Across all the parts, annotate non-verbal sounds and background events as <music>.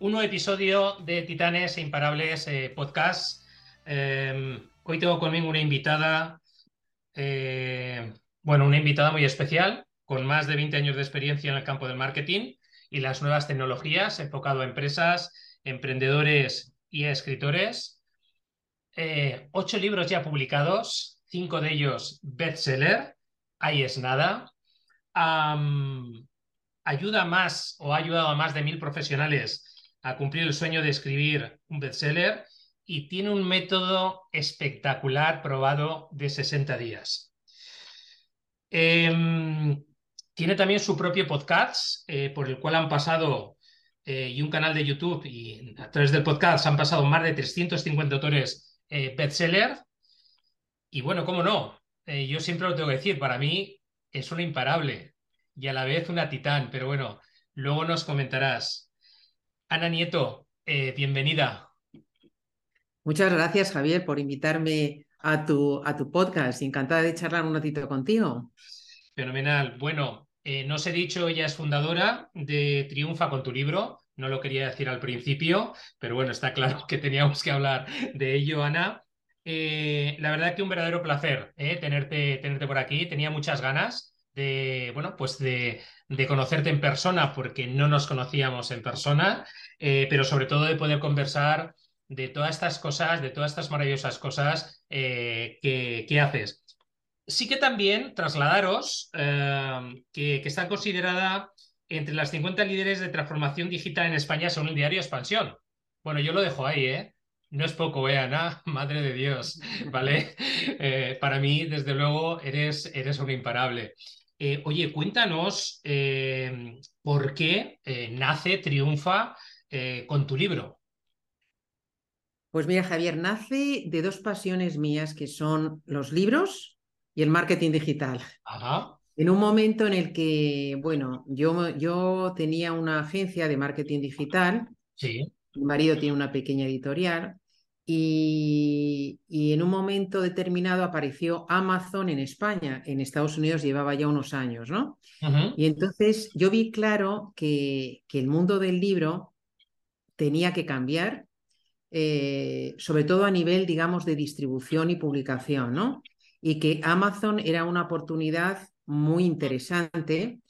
Eh, un nuevo episodio de Titanes e Imparables eh, Podcast. Eh, hoy tengo conmigo una invitada, bueno, una invitada muy especial, con más de 20 años de experiencia en el campo del marketing y las nuevas tecnologías, enfocado a empresas, emprendedores y escritores. ocho libros ya publicados, cinco de ellos bestseller, ahí es nada ayuda más o ha ayudado a más de mil profesionales a cumplir el sueño de escribir un bestseller y tiene un método espectacular probado de 60 días. Em, tiene también su propio podcast eh, por el cual han pasado eh, y un canal de YouTube y a través del podcast han pasado más de 350 autores eh, bestseller. Y bueno, cómo no, yo siempre lo tengo que decir, para mí es un imparable y a la vez una titán, pero bueno, luego nos comentarás. Ana Nieto, eh, bienvenida. Muchas gracias, Javier, por invitarme a tu, a tu podcast. Encantada de charlar un ratito contigo. Fenomenal. Bueno, eh, no os he dicho, ella es fundadora de Triunfa con tu libro. No lo quería decir al principio, pero bueno, está claro que teníamos que hablar de ello, Ana. Eh, la verdad que un verdadero placer tenerte, tenerte por aquí. Tenía muchas ganas de, bueno, pues de, conocerte en persona, porque no nos conocíamos en persona, eh, pero sobre todo de poder conversar de todas estas cosas, de todas estas maravillosas cosas eh, que, haces. Sí que también trasladaros eh, que, que están consideradas entre las 50 líderes de transformación digital en España según el diario Expansión. Bueno, yo lo dejo ahí, ¿eh? No es poco, ¿eh, Ana? <laughs> Madre de Dios, ¿vale? <laughs> para mí, desde luego, eres, eres un imparable. Eh, oye, cuéntanos eh, por qué eh, nace, triunfa con tu libro. Pues mira, Javier, nace de dos pasiones mías que son los libros y el marketing digital. Ajá. En un momento en el que, bueno, yo, yo tenía una agencia de marketing digital. Sí. Mi marido tiene una pequeña editorial y, en un momento determinado apareció Amazon en España. En Estados Unidos llevaba ya unos años, ¿no? Y entonces yo vi claro que, el mundo del libro tenía que cambiar, eh, sobre todo a nivel, digamos, de distribución y publicación, ¿no? Y que Amazon era una oportunidad muy interesante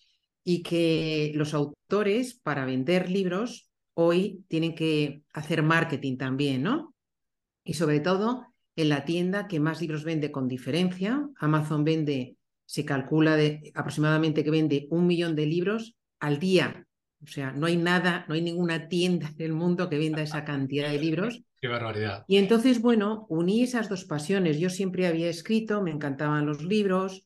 y que los autores, para vender libros, hoy tienen que hacer marketing también, ¿no? Y sobre todo en la tienda que más libros vende con diferencia. Amazon vende, se calcula de, aproximadamente que vende un millón de libros al día. O sea, no hay nada, no hay ninguna tienda del mundo que venda esa cantidad de libros. <laughs> Qué barbaridad. Y entonces, bueno, uní esas dos pasiones. Yo siempre había escrito, me encantaban los libros,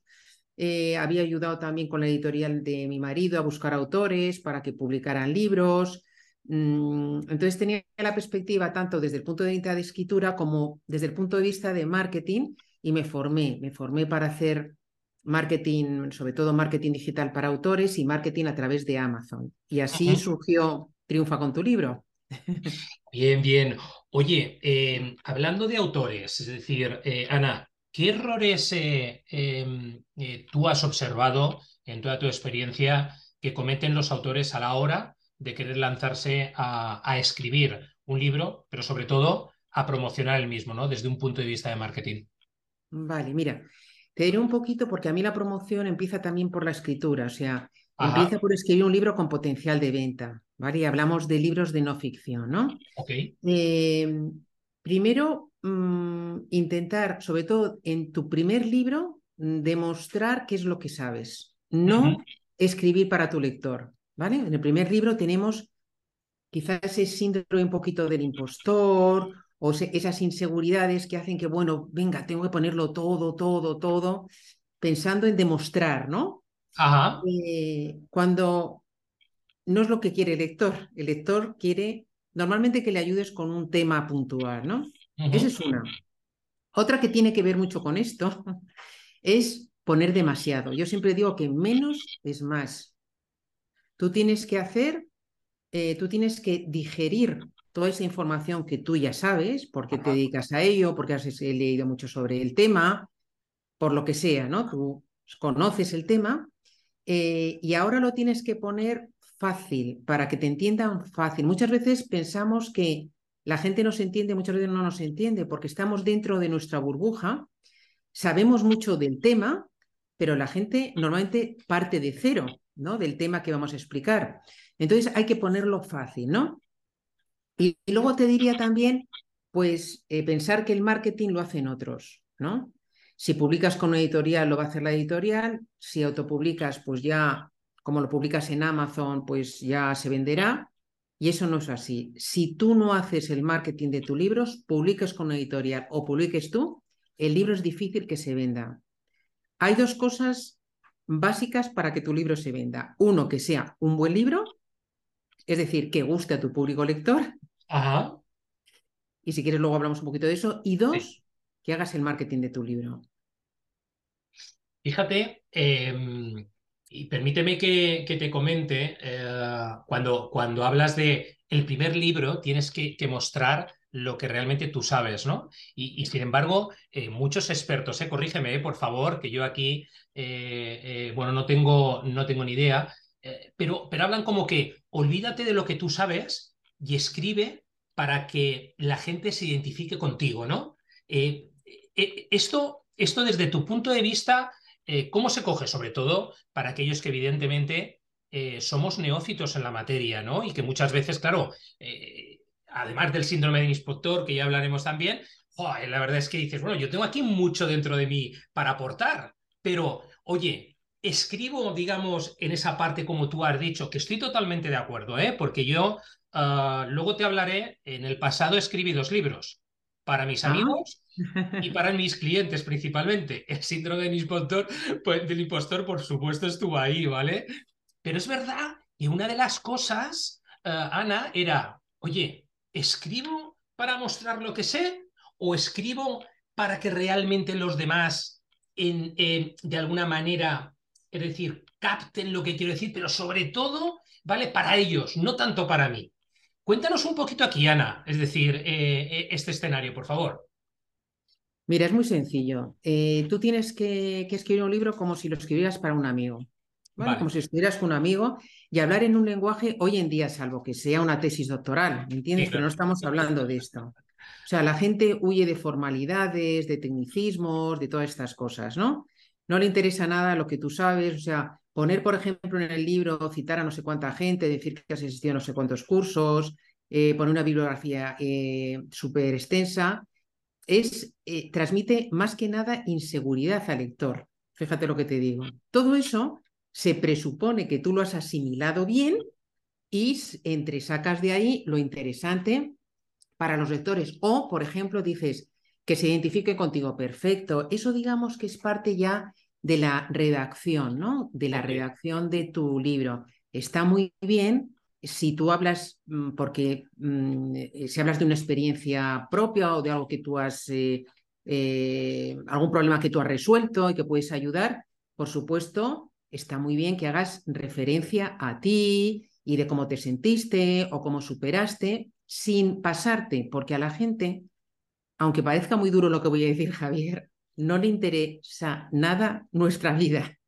eh, había ayudado también con la editorial de mi marido a buscar autores para que publicaran libros. Mm, entonces tenía la perspectiva tanto desde el punto de vista de escritura como desde el punto de vista de marketing y me formé, me formé para hacer marketing, sobre todo marketing digital para autores y marketing a través de Amazon. Y así surgió Triunfa con tu libro. Bien, bien. Oye, em, hablando de autores, es decir, eh, Ana, ¿qué errores eh, em, eh, tú has observado en toda tu experiencia que cometen los autores a la hora de querer lanzarse a, escribir un libro, pero sobre todo a promocionar el mismo, ¿no? Desde un punto de vista de marketing. Vale, mira, te diré un poquito porque a mí la promoción empieza también por la escritura, o sea, empieza por escribir un libro con potencial de venta, ¿vale? Y hablamos de libros de no ficción, ¿no? Ok. Eh, primero, mm, intentar, sobre todo en tu primer libro, mm, demostrar qué es lo que sabes, no escribir para tu lector. ¿Vale? En el primer libro tenemos quizás ese síndrome un poquito del impostor o esas inseguridades que hacen que, bueno, venga, tengo que ponerlo todo, todo, todo, pensando en demostrar, ¿no? Ajá. Eh, cuando no es lo que quiere el lector, el lector quiere normalmente que le ayudes con un tema puntual, ¿no? Esa es una. Otra que tiene que ver mucho con esto <laughs> es poner demasiado. Yo siempre digo que menos es más. Tú tienes que hacer, eh, tú tienes que digerir toda esa información que tú ya sabes, porque te dedicas a ello, porque has leído mucho sobre el tema, por lo que sea, ¿no? Tú conoces el tema eh, y ahora lo tienes que poner fácil, para que te entiendan fácil. Muchas veces pensamos que la gente nos entiende, muchas veces no nos entiende, porque estamos dentro de nuestra burbuja, sabemos mucho del tema, pero la gente normalmente parte de cero, ¿no? Del tema que vamos a explicar. Entonces hay que ponerlo fácil, ¿no? Y, luego te diría también, pues, eh, pensar que el marketing lo hacen otros, ¿no? Si publicas con una editorial, lo va a hacer la editorial. Si autopublicas, pues ya, como lo publicas en Amazon, pues ya se venderá. Y eso no es así. Si tú no haces el marketing de tus libros, publiques con una editorial o publiques tú, el libro es difícil que se venda. Hay dos cosas básicas para que tu libro se venda. Uno, que sea un buen libro, es decir, que guste a tu público lector. Ajá. Y si quieres, luego hablamos un poquito de eso. Y dos, que hagas el marketing de tu libro. Fíjate, em, y permíteme que, te comente, eh, cuando, cuando hablas de el primer libro, tienes que, mostrar lo que realmente tú sabes, ¿no? Y, sin embargo, eh, muchos expertos, eh, corrígeme, por favor, que yo aquí, bueno, no tengo, no tengo ni idea, pero, pero hablan como que olvídate de lo que tú sabes y escribe para que la gente se identifique contigo, ¿no? Eh, esto, esto desde tu punto de vista, eh, ¿cómo se coge? Sobre todo para aquellos que evidentemente eh, somos neófitos en la materia, ¿no? Y que muchas veces, claro, además del síndrome de inspector, que ya hablaremos también, la verdad es que dices, bueno, yo tengo aquí mucho dentro de mí para aportar, pero, oye, escribo, digamos, en esa parte como tú has dicho, que estoy totalmente de acuerdo, ¿eh? Porque yo ah, luego te hablaré, en el pasado escribí dos libros para mis ah. amigos y <laughs> para mis clientes principalmente. El síndrome del impostor, pues, del impostor, por supuesto, estuvo ahí, ¿vale? Pero es verdad que una de las cosas, eh, Ana, era, oye, ¿escribo para mostrar lo que sé o escribo para que realmente los demás, en, de alguna manera, es decir, capten lo que quiero decir, pero sobre todo, ¿vale? Para ellos, no tanto para mí. Cuéntanos un poquito aquí, Ana, es decir, eh, eh, este escenario, por favor. Mira, es muy sencillo. Eh, tú tienes que, escribir un libro como si lo escribieras para un amigo, Como si estuvieras con un amigo y hablar en un lenguaje hoy en día, salvo que sea una tesis doctoral, ¿me entiendes? Pero no estamos hablando de esto. O sea, la gente huye de formalidades, de tecnicismos, de todas estas cosas, ¿no? No le interesa nada lo que tú sabes, o sea, poner, por ejemplo, en el libro, citar a no sé cuánta gente, decir que has existido no sé cuántos cursos, eh, poner una bibliografía eh, súper extensa, es, eh, transmite más que nada inseguridad al lector. Fíjate lo que te digo. Todo eso se presupone que tú lo has asimilado bien y entre sacas de ahí lo interesante para los lectores. O, por ejemplo, dices que se identifique contigo. Perfecto. Eso digamos que es parte ya de la redacción, ¿no? De la redacción de tu libro. Está muy bien si tú hablas, mm, porque mm, si hablas de una experiencia propia o de algo que tú has, eh, eh, algún problema que tú has resuelto y que puedes ayudar, por supuesto, está muy bien que hagas referencia a ti y de cómo te sentiste o cómo superaste, sin pasarte, porque a la gente, aunque parezca muy duro lo que voy a decir, <laughs> Javier, no le interesa nada nuestra vida.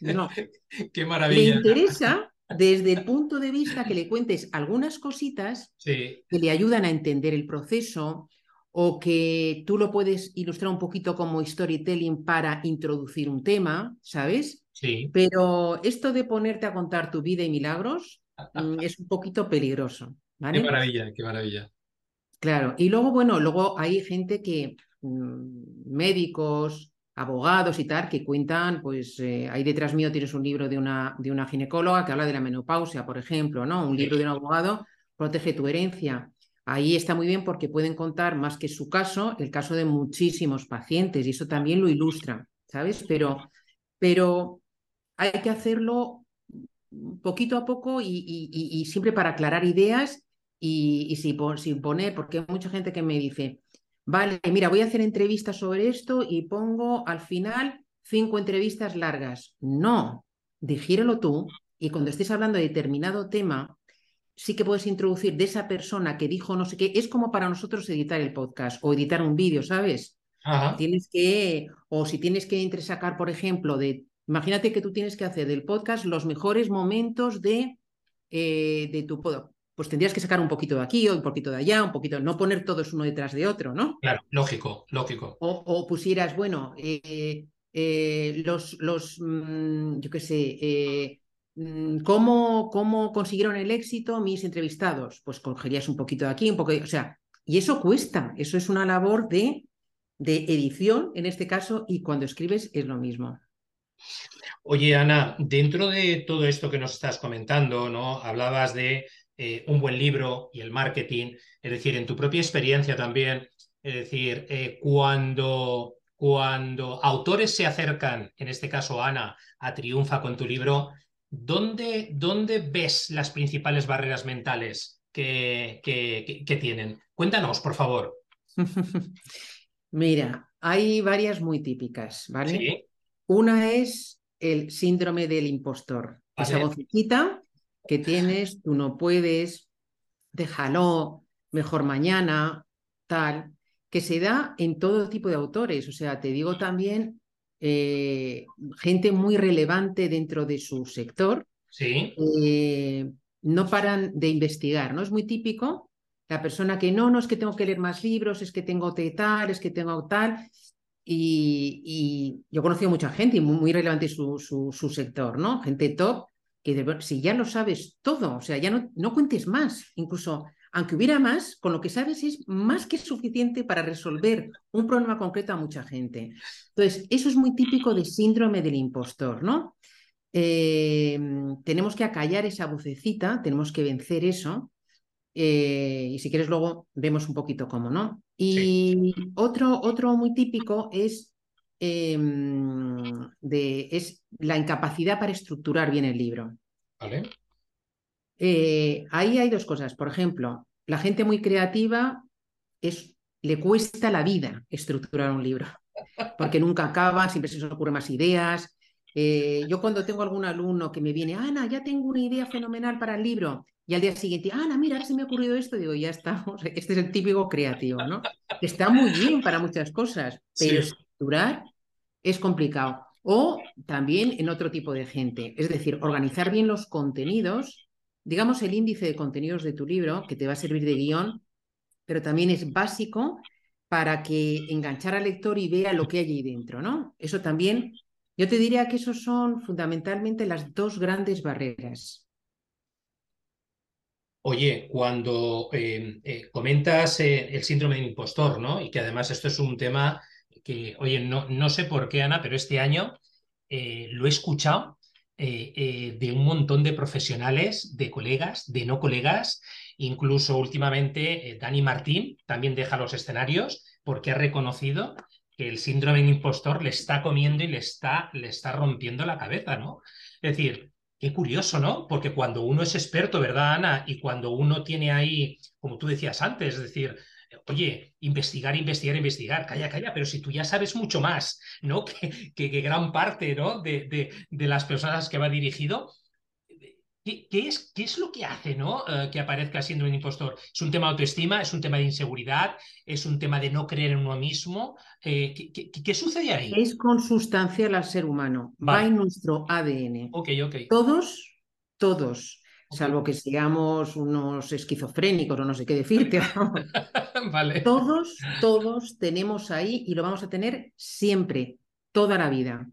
No. <laughs> Qué maravilla. Le interesa <laughs> desde el punto de vista que le cuentes algunas cositas que le ayudan a entender el proceso o que tú lo puedes ilustrar un poquito como storytelling para introducir un tema, ¿sabes? Sí. Pero esto de ponerte a contar tu vida y milagros mm, <laughs> es un poquito peligroso. ¿vale? Qué maravilla, qué maravilla. Claro, y luego, bueno, luego hay gente que, mm, médicos, abogados y tal que cuentan, pues eh, ahí detrás mío tienes un libro de una, de una ginecóloga que habla de la menopausia, por ejemplo, ¿no? Un libro de un abogado, Protege tu herencia. Ahí está muy bien porque pueden contar más que su caso, el caso de muchísimos pacientes y eso también lo ilustra, ¿sabes? Pero, pero hay que hacerlo poquito a poco y, siempre para aclarar ideas y, sin, sin poner, porque hay mucha gente que me dice, Vale, mira, voy a hacer entrevistas sobre esto y pongo al final cinco entrevistas largas. No, digírelo tú y cuando estés hablando de determinado tema, sí que puedes introducir de esa persona que dijo no sé qué. Es como para nosotros editar el podcast o editar un vídeo, ¿sabes? Tienes que, o si tienes que entresacar, por ejemplo, de, imagínate que tú tienes que hacer del podcast los mejores momentos de eh, de tu podo. Pues tendrías que sacar un poquito de aquí o un poquito de allá, un poquito, no poner todos uno detrás de otro, ¿no? Claro, lógico, lógico. O, pusieras, bueno, eh, eh, los, los mm, yo qué sé, mm, ¿cómo, ¿cómo consiguieron el éxito mis entrevistados? Pues cogerías un poquito de aquí, un poco o sea, y eso cuesta, eso es una labor de, de edición en este caso y cuando escribes es lo mismo. Oye, Ana, dentro de todo esto que nos estás comentando, ¿no? Hablabas de eh, un buen libro y el marketing, es decir, en tu propia experiencia también, es decir, eh, cuando, cuando autores se acercan, en este caso Ana, a Triunfa con tu libro, ¿dónde, dónde ves las principales barreras mentales que, que, tienen? Cuéntanos, por favor. <laughs> Mira, hay varias muy típicas, ¿vale? Una es el síndrome del impostor. Esa vocecita que tienes, tú no puedes, déjalo, mejor mañana, tal, que se da en todo tipo de autores. O sea, te digo también eh, gente muy relevante dentro de su sector. Sí. Eh, no paran de investigar, ¿no? Es muy típico la persona que no, no es que tengo que leer más libros, es que tengo tal, es que tengo tal. Y, yo he conocido mucha gente y muy, relevante su, su, sector, ¿no? Gente top, que si ya lo sabes todo, o sea, ya no, no cuentes más, incluso aunque hubiera más, con lo que sabes es más que suficiente para resolver un problema concreto a mucha gente. Entonces, eso es muy típico de síndrome del impostor, ¿no? Eh, tenemos que acallar esa vocecita, tenemos que vencer eso. Eh, y si quieres, luego vemos un poquito cómo, ¿no? Y otro, otro muy típico es, em, de, es la incapacidad para estructurar bien el libro. Vale. Eh, ahí hay dos cosas. Por ejemplo, la gente muy creativa es, le cuesta la vida estructurar un libro, porque nunca acaba, siempre se les ocurren más ideas. Eh, yo cuando tengo algún alumno que me viene, Ana, ya tengo una idea fenomenal para el libro, y al día siguiente, Ana, mira, se me ha ocurrido esto, digo, ya estamos, <laughs> este es el típico creativo, ¿no? Está muy bien para muchas cosas, pero estructurar es complicado. O también en otro tipo de gente, es decir, organizar bien los contenidos, digamos el índice de contenidos de tu libro, que te va a servir de guion, pero también es básico para que enganchar al lector y vea lo que hay ahí dentro, ¿no? Eso también, yo te diría que esos son fundamentalmente las dos grandes barreras. Oye, cuando eh, eh, comentas eh, el síndrome del impostor, ¿no? Y que además esto es un tema que, oye, no, no sé por qué, Ana, pero este año lo he escuchado de un montón de profesionales, de colegas, de no colegas, incluso últimamente Dani Martín también deja los escenarios porque ha reconocido que el síndrome del impostor le está comiendo y le está, le está rompiendo la cabeza, ¿no? Es decir, Qué curioso, ¿no? Porque cuando uno es experto, ¿verdad, Ana? Y cuando uno tiene ahí, como tú decías antes, es decir, oye, investigar, investigar, investigar, calla, calla, pero si tú ya sabes mucho más, ¿no? <laughs> Que, que, gran parte, ¿no? De, de, de, las personas que va dirigido, ¿Qué, es, ¿Qué, es, lo que hace ¿no? Eh, que aparezca siendo un impostor? ¿Es un tema de autoestima? ¿Es un tema de inseguridad? ¿Es un tema de no creer en uno mismo? Eh, ¿qué, sucede ahí? Es consustancial al ser humano. Va en nuestro ADN. Ok, ok. Todos, todos, salvo que seamos unos esquizofrénicos o no sé qué decirte. <laughs> vale. Todos, todos tenemos ahí y lo vamos a tener siempre, toda la vida.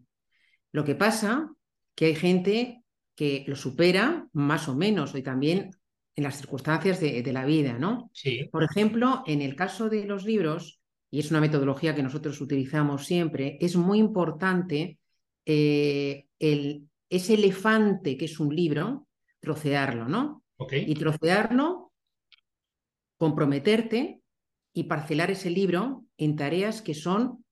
Lo que pasa que hay gente que lo supera más o menos, y también en las circunstancias de, la vida, ¿no? Sí. Por ejemplo, en el caso de los libros, y es una metodología que nosotros utilizamos siempre, es muy importante eh, el, ese elefante que es un libro, trocearlo, ¿no? Y trocearlo, comprometerte y parcelar ese libro en tareas que son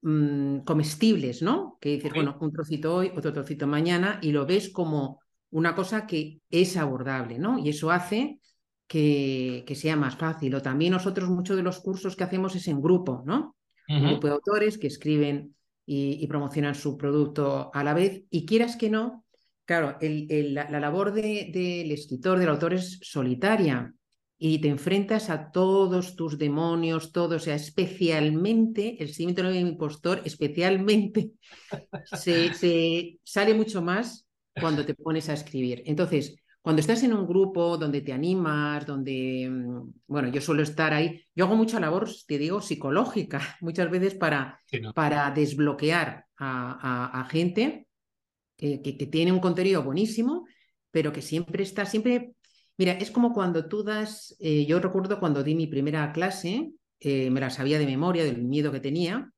Mm, comestibles, ¿no? Que dices, bueno, un trocito hoy, otro trocito mañana, y lo ves como una cosa que es abordable, ¿no? Y eso hace que, que sea más fácil. O también nosotros muchos de los cursos que hacemos es en grupo, ¿no? Un grupo de autores que escriben y, promocionan su producto a la vez, y quieras que no, claro, la, labor del escritor, del autor es solitaria, y te enfrentas a todos tus demonios, todo, o sea, especialmente el síndrome del impostor, especialmente <laughs> se, sale mucho más cuando te pones a escribir. Entonces, cuando estás en un grupo donde te animas, donde, mm, bueno, yo suelo estar ahí, yo hago mucha labor, te digo, psicológica, <laughs> muchas veces para, para desbloquear a, gente que, que, tiene un contenido buenísimo, pero que siempre está, siempre, mira, es como cuando tú das, eh, yo recuerdo cuando di mi primera clase, eh, me la sabía de memoria, del miedo que tenía,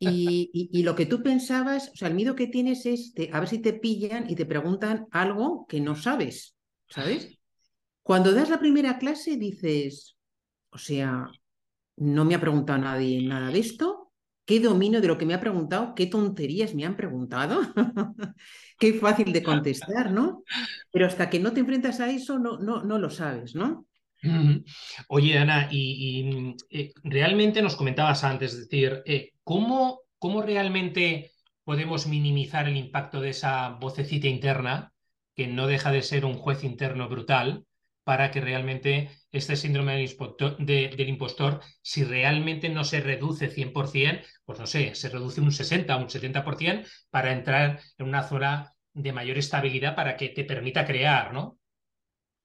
y, lo que tú pensabas, o sea, el miedo que tienes es a ver si te pillan y te preguntan algo que no sabes, ¿sabes? Cuando das la primera clase dices, o sea, no me ha preguntado nadie nada de esto, qué domino de lo que me ha preguntado, qué tonterías me han preguntado, <laughs> qué fácil de contestar, ¿no? Pero hasta que no te enfrentas a eso no, no, no lo sabes, ¿no? Oye, Ana, y, eh, realmente nos comentabas antes, es decir, eh, ¿cómo, ¿cómo realmente podemos minimizar el impacto de esa vocecita interna, que no deja de ser un juez interno brutal, para que realmente este síndrome del impostor, si realmente no se reduce 100%, pues no sé, se reduce un 60, un 70% para entrar en una zona de mayor estabilidad para que te permita crear, ¿no?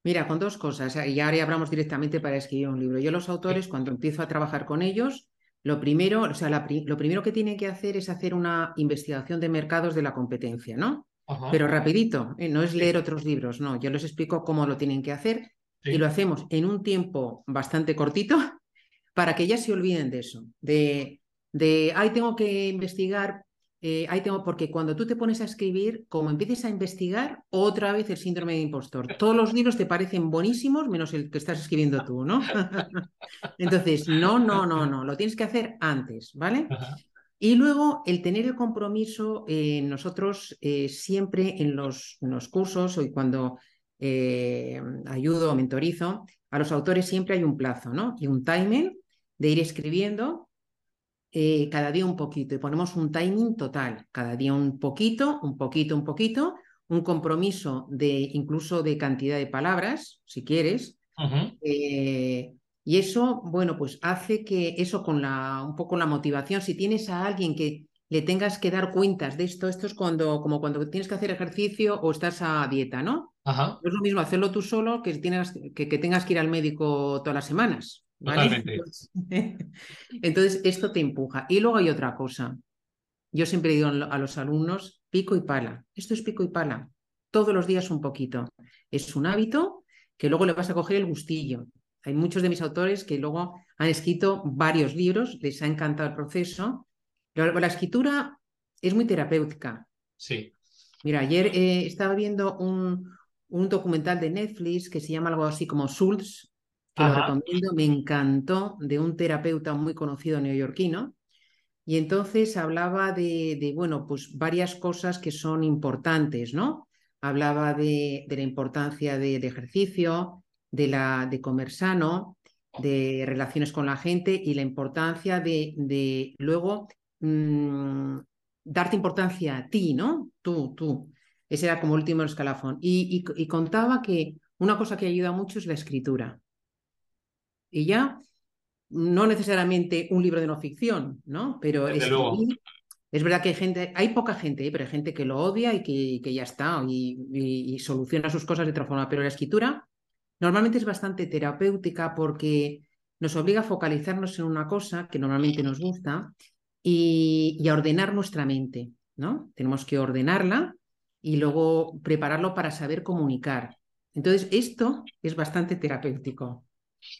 Mira, con dos cosas, y ahora hablamos directamente para escribir un libro. Yo los autores, cuando empiezo a trabajar con ellos, lo primero, o sea, lo primero que tienen que hacer es hacer una investigación de mercados de la competencia, ¿no? Pero rapidito, ¿eh? no es leer otros libros, no, yo les explico cómo lo tienen que hacer y lo hacemos en un tiempo bastante cortito <laughs> para que ya se olviden de eso, de, de, ay, tengo que investigar eh, ahí tengo, porque cuando tú te pones a escribir, como empieces a investigar, otra vez el síndrome de impostor. <laughs> Todos los libros te parecen buenísimos, menos el que estás escribiendo tú, ¿no? <laughs> Entonces, no, no, no, no, lo tienes que hacer antes, ¿vale? Y luego el tener el compromiso, eh, nosotros eh, siempre en los, en los, cursos o cuando ayudo o mentorizo, a los autores siempre hay un plazo, ¿no? Y un timing de ir escribiendo eh, cada día un poquito y ponemos un timing total, cada día un poquito, un poquito, un poquito, un compromiso de incluso de cantidad de palabras, si quieres. Eh, y eso, bueno, pues hace que eso con la, un poco la motivación, si tienes a alguien que le tengas que dar cuentas de esto, esto es cuando, como cuando tienes que hacer ejercicio o estás a dieta, ¿no? No es lo mismo hacerlo tú solo que, tienes, que, que tengas que ir al médico todas las semanas. <laughs> Entonces, esto te empuja. Y luego hay otra cosa. Yo siempre digo a los alumnos, pico y pala. Esto es pico y pala. Todos los días un poquito. Es un hábito que luego le vas a coger el gustillo. Hay muchos de mis autores que luego han escrito varios libros, les ha encantado el proceso. la escritura es muy terapéutica. Sí. Mira, ayer eh, estaba viendo un, un documental de Netflix que se llama algo así como Souls, que lo recomiendo, me encantó, de un terapeuta muy conocido neoyorquino. Y entonces hablaba de, bueno, pues varias cosas que son importantes, ¿no? Hablaba de, la importancia del ejercicio, de, la, de comer sano, de relaciones con la gente y la importancia de, de luego mm, darte importancia a ti, ¿no? Tú, tú. Ese era como último escalafón. y, y contaba que una cosa que ayuda mucho es la escritura y ya no necesariamente un libro de no ficción, ¿no? Pero es, es verdad que hay gente, hay poca gente, ¿eh? pero hay gente que lo odia y que, que ya está y, soluciona sus cosas de otra forma. Pero la escritura normalmente es bastante terapéutica porque nos obliga a focalizarnos en una cosa que normalmente nos gusta y, a ordenar nuestra mente, ¿no? Tenemos que ordenarla y luego prepararlo para saber comunicar. Entonces, esto es bastante terapéutico.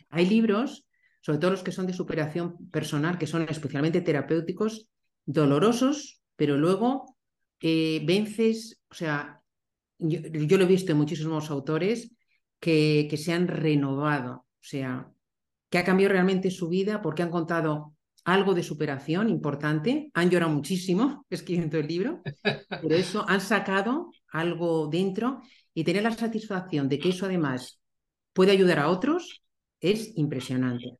Hay libros, sobre todo los que son de superación personal, que son especialmente terapéuticos, dolorosos, pero luego eh, vences, o sea, yo, lo he visto en muchísimos autores que, se han renovado, o sea, que ha cambiado realmente su vida porque han contado algo de superación importante, han llorado muchísimo <laughs> escribiendo el libro, pero eso han sacado algo dentro y tener la satisfacción de que eso además puede ayudar a otros, es impresionante.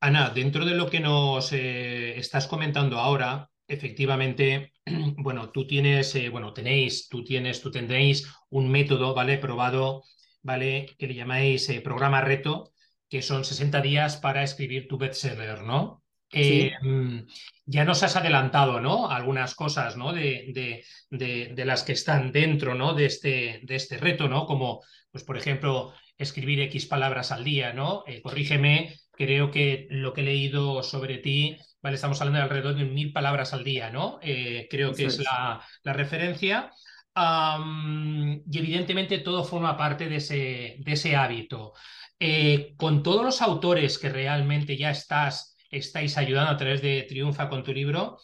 Ana, dentro de lo que nos eh, estás comentando ahora, efectivamente, <clears throat> bueno, tú tienes, eh, bueno, tenéis, tú tienes, tú tendréis un método, ¿vale? Probado, ¿vale? Que le llamáis eh, programa reto, que son 60 días para escribir tu bestseller, ¿no? Em, ya nos has adelantado, ¿no? Algunas cosas, ¿no? De, de, las que están dentro, ¿no? De este, de este reto, ¿no? Como, pues, por ejemplo, escribir X palabras al día, ¿no? Eh, corrígeme, creo que lo que he leído sobre ti, ¿vale? Estamos hablando de alrededor de mil palabras al día, ¿no? Eh, creo que es, La, la, referencia. y evidentemente todo forma parte de ese, de ese hábito. Eh, con todos los autores que realmente ya estás, estáis ayudando a través de Triunfa con tu libro,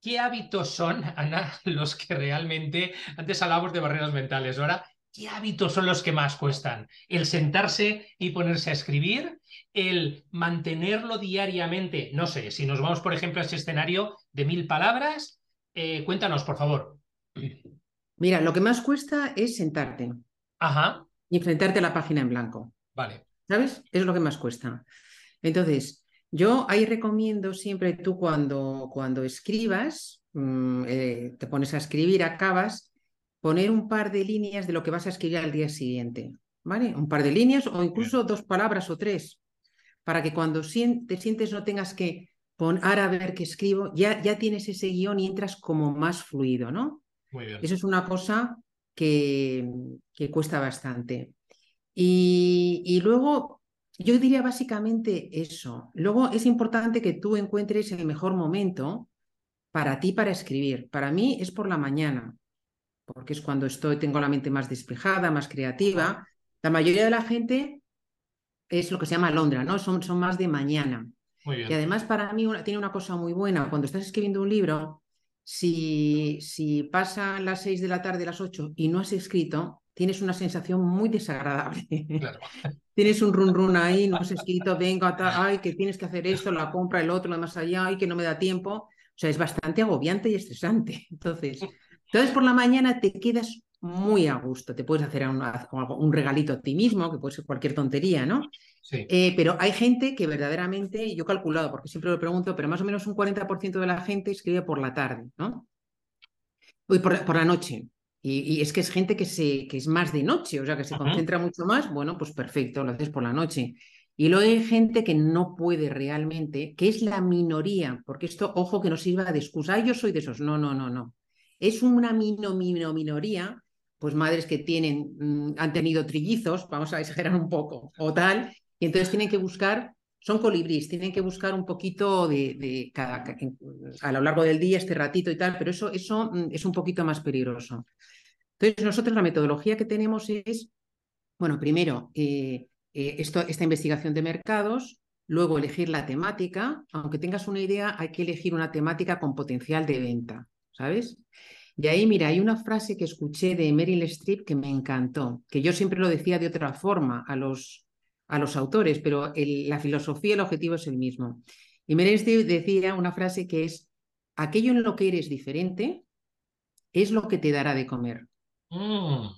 ¿qué hábitos son, <laughs> Ana, los que realmente, antes hablábamos de barreras mentales, ahora, ¿qué hábitos son los que más cuestan? El sentarse y ponerse a escribir, el mantenerlo diariamente, no sé, si nos vamos, por ejemplo, a ese escenario de mil palabras, eh, cuéntanos, por favor. Mira, lo que más cuesta es sentarte. Ajá. Y enfrentarte a la página en blanco. Vale. ¿Sabes? Es lo que más cuesta. Entonces, yo ahí recomiendo siempre tú cuando, cuando escribas, mm, eh, te pones a escribir, acabas, poner un par de líneas de lo que vas a escribir al día siguiente. ¿Vale? Un par de líneas o incluso dos palabras o tres, para que cuando te sientes no tengas que poner a ver qué escribo, ya, ya tienes ese guion y entras como más fluido, ¿no? Muy bien. Eso es una cosa que, cuesta bastante. Y, luego, yo diría básicamente eso. Luego es importante que tú encuentres el mejor momento para ti para escribir. Para mí es por la mañana, porque es cuando estoy, tengo la mente más despejada, más creativa. La mayoría de la gente es lo que se llama Londra, ¿no? Son, son más de mañana. Y además para mí tiene una cosa muy buena. Cuando estás escribiendo un libro, si, si pasan las 6 de la tarde, las 8 y no has escrito, tienes una sensación muy desagradable. <laughs> tienes un run run ahí, no has escrito, venga, ay, que tienes que hacer esto, la compra, el otro, lo más allá, ay, que no me da tiempo. O sea, es bastante agobiante y estresante. Entonces, entonces por la mañana te quedas muy a gusto. Te puedes hacer un, un regalito a ti mismo, que puede ser cualquier tontería, ¿no? Eh, pero hay gente que verdaderamente, yo he calculado, porque siempre lo pregunto, pero más o menos un 40% de la gente escribe por la tarde, ¿no? Uy, por, por la noche. Y, es que es gente que, se, que es más de noche, o sea, que se concentra mucho más, bueno, pues perfecto, lo haces por la noche. Y luego hay gente que no puede realmente, que es la minoría, porque esto, ojo, que no sirva de excusa, yo soy de esos, no, no, no, no. Es una mino, mino, minoría, pues madres que tienen, mm, han tenido trillizos, vamos a exagerar un poco, o tal, y entonces tienen que buscar, son colibríes, tienen que buscar un poquito de, cada, a lo largo del día, este ratito y tal, pero eso, eso mm, es un poquito más peligroso. Entonces, nosotros la metodología que tenemos es, bueno, primero, eh, eh, esto, esta investigación de mercados, luego elegir la temática, aunque tengas una idea, hay que elegir una temática con potencial de venta, ¿sabes? Y ahí, mira, hay una frase que escuché de Meryl Streep que me encantó, que yo siempre lo decía de otra forma a los, a los autores, pero la filosofía, el objetivo es el mismo. Y Merenstein decía una frase que es, aquello en lo que eres diferente es lo que te dará de comer. Mm.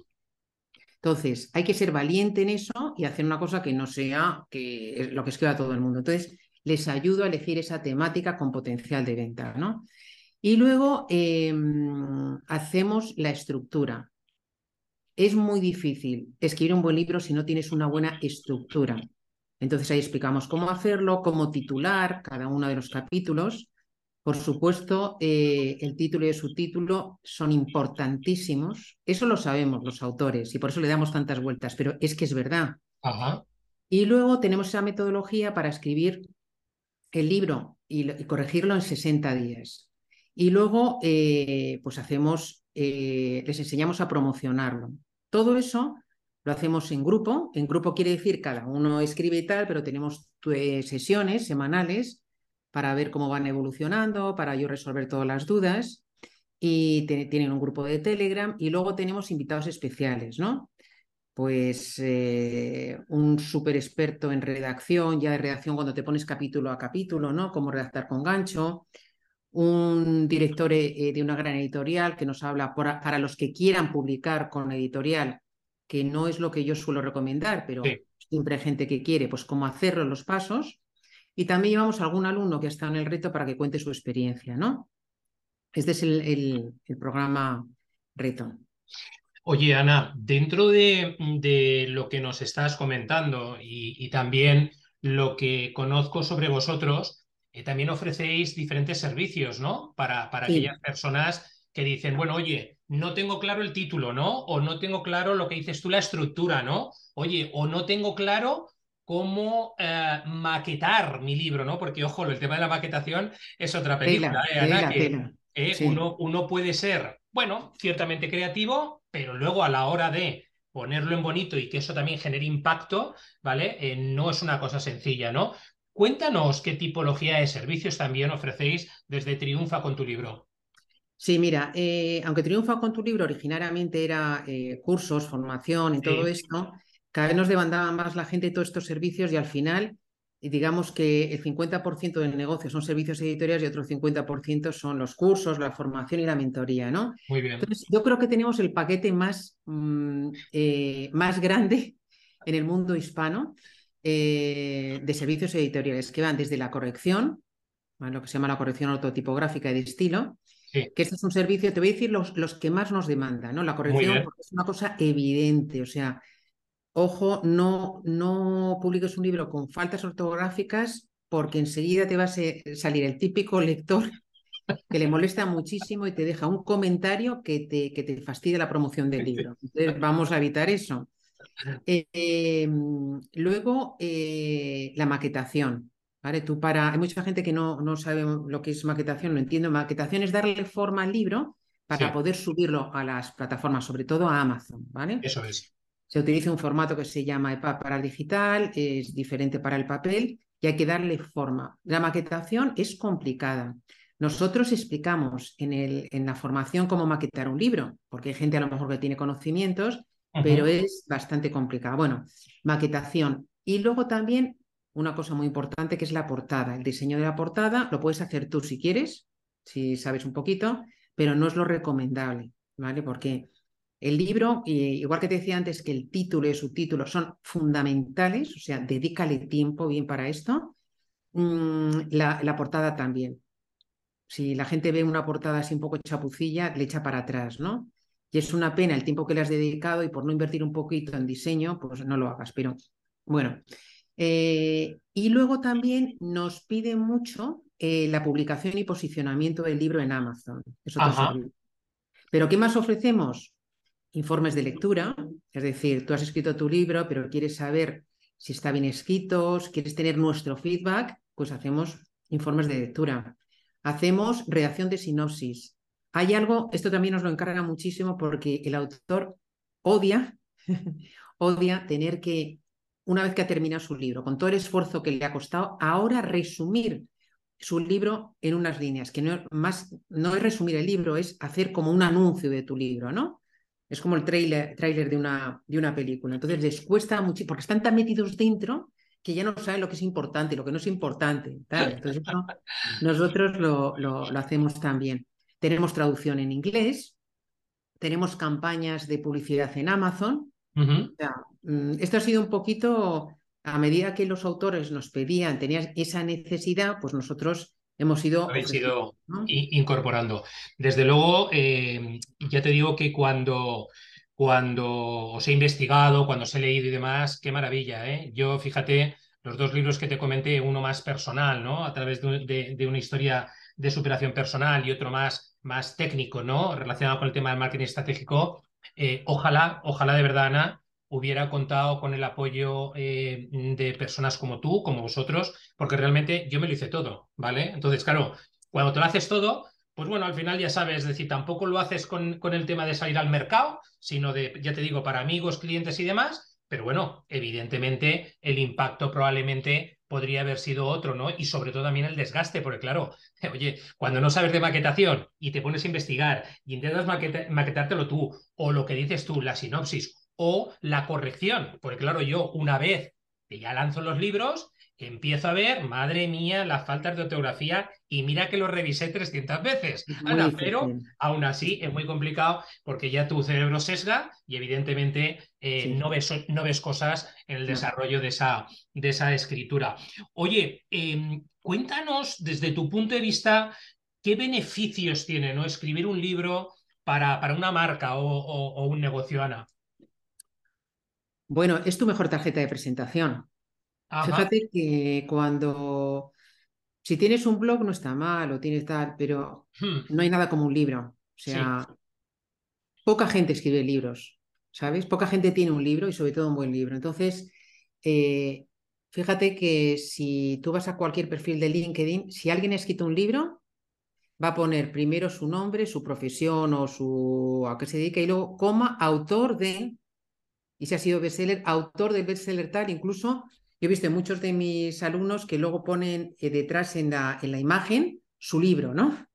Entonces, hay que ser valiente en eso y hacer una cosa que no sea que lo que escriba todo el mundo. Entonces, les ayudo a elegir esa temática con potencial de venta, ¿no? Y luego em, hacemos la estructura es muy difícil escribir un buen libro si no tienes una buena estructura. Entonces ahí explicamos cómo hacerlo, cómo titular cada uno de los capítulos. Por supuesto, eh, el título y el subtítulo son importantísimos. Eso lo sabemos los autores y por eso le damos tantas vueltas, pero es que es verdad. Y luego tenemos esa metodología para escribir el libro y, corregirlo en 60 días. Y luego, eh, pues hacemos, eh, les enseñamos a promocionarlo. Todo eso lo hacemos en grupo. En grupo quiere decir cada uno escribe y tal, pero tenemos eh, sesiones semanales para ver cómo van evolucionando, para yo resolver todas las dudas. Y tienen un grupo de Telegram y luego tenemos invitados especiales, ¿no? Pues un súper experto en redacción, ya de redacción cuando te pones capítulo a capítulo, ¿no? Cómo redactar con gancho un director eh, de una gran editorial que nos habla para los que quieran publicar con editorial, que no es lo que yo suelo recomendar, pero siempre hay gente que quiere, pues cómo hacerlo los pasos. Y también llevamos a algún alumno que está en el reto para que cuente su experiencia, ¿no? Este es el, programa reto. Oye, Ana, dentro de, lo que nos estás comentando y, y también lo que conozco sobre vosotros, eh, también ofrecéis diferentes servicios, ¿no? Para, para aquellas personas que dicen, bueno, oye, no tengo claro el título, ¿no? O no tengo claro lo que dices tú, la estructura, ¿no? Oye, o no tengo claro cómo eh, maquetar mi libro, ¿no? Porque, ojo, el tema de la maquetación es otra película, ¿eh, Ana? que, eh, uno, uno puede ser, bueno, ciertamente creativo, pero luego a la hora de ponerlo en bonito y que eso también genere impacto, ¿vale? No es una cosa sencilla, ¿no? Cuéntanos qué tipología de servicios también ofrecéis desde Triunfa con tu libro. Sí, mira, aunque Triunfa con tu libro originariamente era cursos, formación y todo esto, cada vez nos demandaba más la gente todos estos servicios y al final, digamos que el 50% del negocio son servicios editoriales y otro 50% son los cursos, la formación y la mentoría, ¿no? Muy bien. Entonces, yo creo que tenemos el paquete más, mm, eh, más grande en el mundo hispano eh, de servicios editoriales que van desde la corrección, lo que se llama la corrección ortotipográfica y de estilo, que este es un servicio, te voy a decir los, los que más nos demandan, ¿no? La corrección es una cosa evidente, o sea, ojo, no, no publiques un libro con faltas ortográficas porque enseguida te va a salir el típico lector que le molesta muchísimo y te deja un comentario que te, que te fastidia la promoción del libro. Entonces, vamos a evitar eso. Em, luego, eh, la maquetación. ¿vale? Tú para... Hay mucha gente que no, no sabe lo que es maquetación, no entiendo. Maquetación es darle forma al libro para poder subirlo a las plataformas, sobre todo a Amazon. ¿vale? Eso es. Se utiliza un formato que se llama EPUB para el digital, es diferente para el papel y hay que darle forma. La maquetación es complicada. Nosotros explicamos en, el, en la formación cómo maquetar un libro, porque hay gente a lo mejor que tiene conocimientos, pero es bastante complicada. Bueno, maquetación. Y luego también una cosa muy importante que es la portada. El diseño de la portada lo puedes hacer tú si quieres, si sabes un poquito, pero no es lo recomendable, ¿vale? Porque el libro, igual que te decía antes que el título y subtítulo son fundamentales, o sea, dedícale tiempo bien para esto, mm, la, portada también. Si la gente ve una portada así un poco chapucilla, le echa para atrás, ¿no? Y es una pena el tiempo que le has dedicado y por no invertir un poquito en diseño, pues no lo hagas. Pero bueno, eh, y luego también nos pide mucho eh, la publicación y posicionamiento del libro en Amazon. Eso Pero ¿qué más ofrecemos? informes de lectura, es decir, tú has escrito tu libro, pero quieres saber si está bien escrito, quieres tener nuestro feedback, pues hacemos informes de lectura. Hacemos redacción de sinopsis. Hay algo, esto también nos lo encarga muchísimo porque el autor odia, <laughs> odia tener que, una vez que ha terminado su libro, con todo el esfuerzo que le ha costado, ahora resumir su libro en unas líneas, que no, más, no es resumir el libro, es hacer como un anuncio de tu libro, ¿no? Es como el trailer, de, una, de una película. Entonces les cuesta mucho, porque están tan metidos dentro que ya no saben lo que es importante y lo que no es importante. Entonces nosotros lo, lo, hacemos también. Tenemos traducción en inglés, tenemos campañas de publicidad en Amazon. Mm, esto ha sido un poquito, a medida que los autores nos pedían, tenían esa necesidad, pues nosotros hemos ido, ido incorporando. Desde luego, eh, ya te digo que cuando, cuando os he investigado, cuando os he leído y demás, qué maravilla. ¿eh? Yo, fíjate, los dos libros que te comenté, uno más personal, ¿no? A través de, una historia de superación personal y otro más, más técnico, ¿no? Relacionado con el tema del marketing estratégico. Eh, ojalá, ojalá de verdad, Ana, hubiera contado con el apoyo eh, de personas como tú, como vosotros, porque realmente yo me lo hice todo, ¿vale? Entonces, claro, cuando te lo haces todo, pues bueno, al final ya sabes, es decir, tampoco lo haces con, con el tema de salir al mercado, sino de, ya te digo, para amigos, clientes y demás, pero bueno, evidentemente el impacto probablemente podría haber sido otro, ¿no? Y sobre todo también el desgaste, porque claro, <laughs> oye, cuando no sabes de maquetación y te pones a investigar y intentas maquetártelo tú, o lo que dices tú, la sinopsis, o la corrección. Porque claro, yo una vez que ya lanzo los libros, empiezo a ver, madre mía, las faltas de ortografía y mira que lo revisé 300 veces. Ana, pero aún así es muy complicado porque ya tu cerebro sesga y evidentemente eh, no, ves, no, ves, cosas en el desarrollo de esa, de esa escritura. Oye, em, cuéntanos desde tu punto de vista qué beneficios tiene ¿no? escribir un libro para, para una marca o, o un negocio, Ana. Bueno, es tu mejor tarjeta de presentación. Fíjate que cuando, si tienes un blog no está mal o tienes tal, pero hmm. no hay nada como un libro. O sea, poca gente escribe libros, ¿sabes? Poca gente tiene un libro y sobre todo un buen libro. Entonces, eh, fíjate que si tú vas a cualquier perfil de LinkedIn, si alguien ha escrito un libro, va a poner primero su nombre, su profesión o su a qué se dedica y luego coma autor de y si ha sido bestseller, autor de bestseller tal, incluso yo he visto en muchos de mis alumnos que luego ponen eh, detrás en la, en la imagen su libro, ¿no?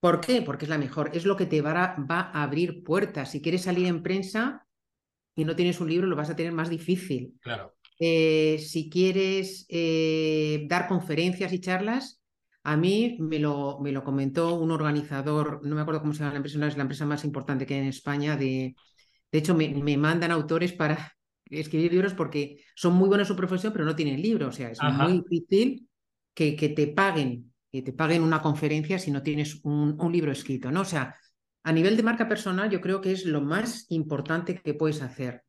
¿Por qué? Porque es la mejor, es lo que te va a, va a abrir puertas. Si quieres salir en prensa y no tienes un libro, lo vas a tener más difícil. Claro. Eh, si quieres eh, dar conferencias y charlas, a mí me lo, me lo comentó un organizador, no me acuerdo cómo se llama la empresa, es la empresa más importante que hay en España. De, de hecho, me, mandan autores para escribir libros porque son muy buenos en su profesión, pero no tienen libro. O sea, es muy difícil que, que, te paguen, que te paguen una conferencia si no tienes un, un libro escrito, ¿no? O sea, a nivel de marca personal, yo creo que es lo más importante que puedes hacer.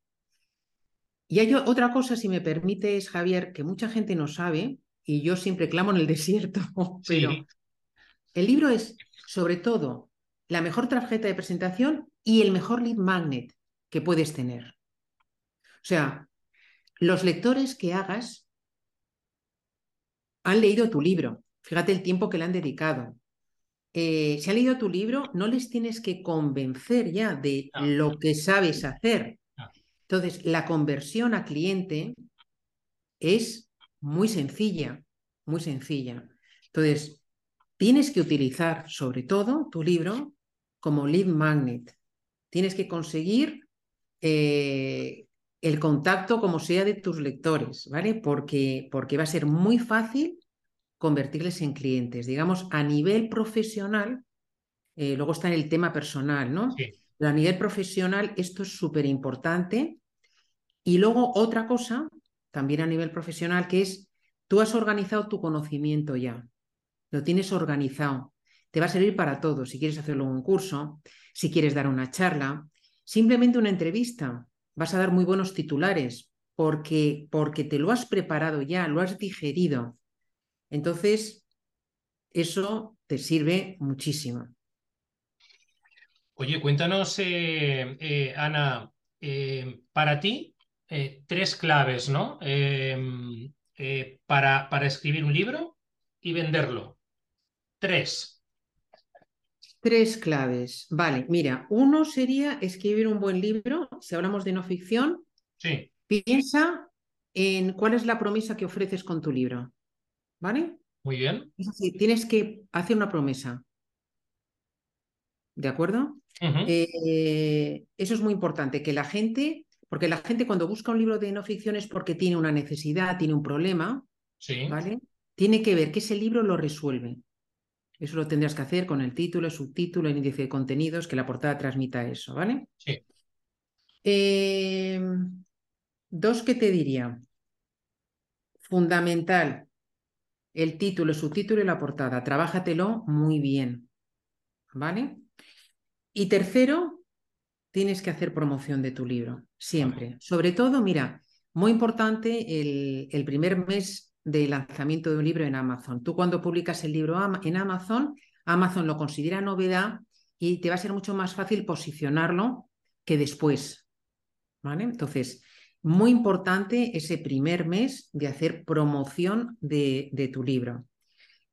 Y hay otra cosa, si me permites, Javier, que mucha gente no sabe, y yo siempre clamo en el <laughs> desierto, pero el libro es, sobre todo, la mejor tarjeta de presentación y el mejor lead magnet que puedes tener. O sea, los lectores que hagas han leído tu libro. Fíjate el tiempo que le han dedicado. Eh, si han leído tu libro, no les tienes que convencer ya de ah. lo que sabes hacer. Ah. Entonces, la conversión a cliente es muy sencilla, muy sencilla. Entonces, tienes que utilizar sobre todo tu libro como lead magnet. Tienes que conseguir eh, el contacto como sea de tus lectores, ¿vale? Porque, porque va a ser muy fácil convertirles en clientes. Digamos, a nivel profesional, eh, luego está en el tema personal, ¿no? Pero a nivel profesional esto es súper importante. Y luego otra cosa también a nivel profesional, que es, tú has organizado tu conocimiento ya, lo tienes organizado, te va a servir para todo, si quieres hacerlo un curso, si quieres dar una charla, simplemente una entrevista, vas a dar muy buenos titulares, porque, porque te lo has preparado ya, lo has digerido. Entonces, eso te sirve muchísimo. Oye, cuéntanos, eh, eh, Ana, eh, para ti, tres claves, ¿no? Em, para, para escribir un libro y venderlo. Tres. Tres claves. Vale, mira, uno sería escribir un buen libro. Si hablamos de no ficción, sí. piensa en cuál es la promesa que ofreces con tu libro. ¿Vale? Muy bien. Es tienes que hacer una promesa. ¿De acuerdo? Eh, eso es muy importante, que la gente porque la gente cuando busca un libro de no ficción es porque tiene una necesidad, tiene un problema, sí. ¿vale? Tiene que ver que ese libro lo resuelve. Eso lo tendrás que hacer con el título, el subtítulo, el índice de contenidos, que la portada transmita eso, ¿vale? Sí. Em, dos, ¿qué te diría? Fundamental, el título, el subtítulo y la portada. Trabájatelo muy bien, ¿vale? Y tercero, tienes que hacer promoción de tu libro, siempre. Sobre todo, mira, muy importante el, primer mes de lanzamiento de un libro en Amazon. Tú cuando publicas el libro en Amazon, Amazon lo considera novedad y te va a ser mucho más fácil posicionarlo que después. ¿Vale? Entonces, muy importante ese primer mes de hacer promoción de, de tu libro.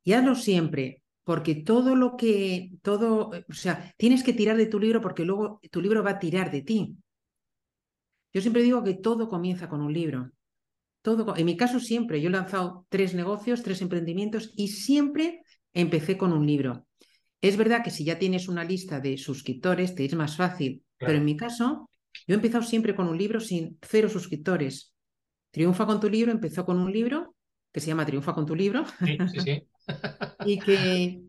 Y hazlo siempre porque todo lo que, todo, o sea, tienes que tirar de tu libro porque luego tu libro va a tirar de ti. Yo siempre digo que todo comienza con un libro. Todo, en mi caso siempre, yo he lanzado tres negocios, tres emprendimientos y siempre empecé con un libro. Es verdad que si ya tienes una lista de suscriptores, te es más fácil, pero en mi caso, yo he empezado siempre con un libro sin cero suscriptores. Triunfa con tu libro empezó con un libro que se llama Triunfa con tu libro. Sí, sí, sí <laughs> y que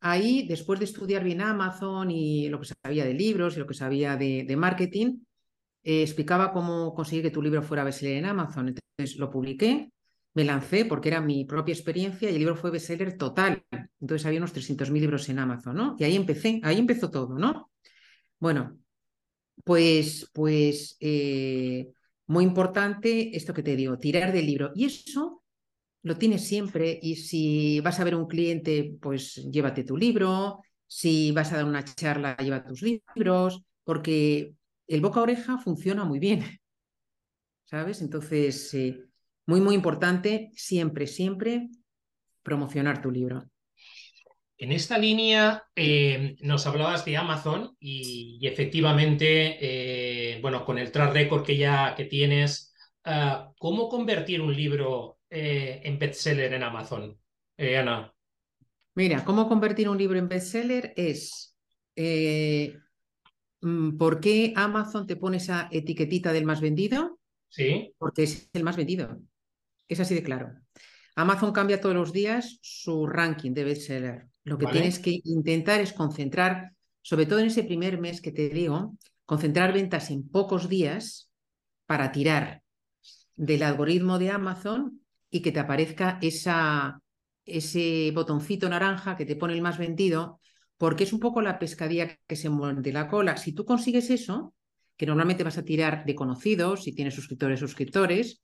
ahí, después de estudiar bien Amazon y lo que sabía de libros y lo que sabía de, marketing, eh, explicaba cómo conseguir que tu libro fuera bestseller en Amazon. Entonces lo publiqué, me lancé porque era mi propia experiencia y el libro fue bestseller total. Entonces había unos 300.000 libros en Amazon, ¿no? Y ahí empecé, ahí empezó todo, ¿no? Bueno, pues, pues eh, muy importante esto que te digo, tirar del libro. Y eso lo tienes siempre y si vas a ver un cliente, pues llévate tu libro, si vas a dar una charla, lleva tus libros, porque el boca oreja funciona muy bien, <laughs> ¿sabes? Entonces, eh, muy, muy importante siempre, siempre promocionar tu libro. En esta línea eh, nos hablabas de Amazon y, efectivamente, eh, bueno, con el track record que ya que tienes, ah, ¿cómo convertir un libro en bestseller en Amazon, Ana? Mira, cómo convertir un libro en bestseller es ¿por qué Amazon te pone esa etiquetita del más vendido? Sí. Porque es el más vendido. Es así de claro. Amazon cambia todos los días su ranking de bestseller. Lo que tienes que intentar es concentrar, sobre todo en ese primer mes que te digo, concentrar ventas en pocos días para tirar del algoritmo de Amazon y que te aparezca esa, ese botoncito naranja que te pone el más vendido, porque es un poco la pescadilla que se muerde la cola. Si tú consigues eso, que normalmente vas a tirar de conocidos, si tienes suscriptores, suscriptores,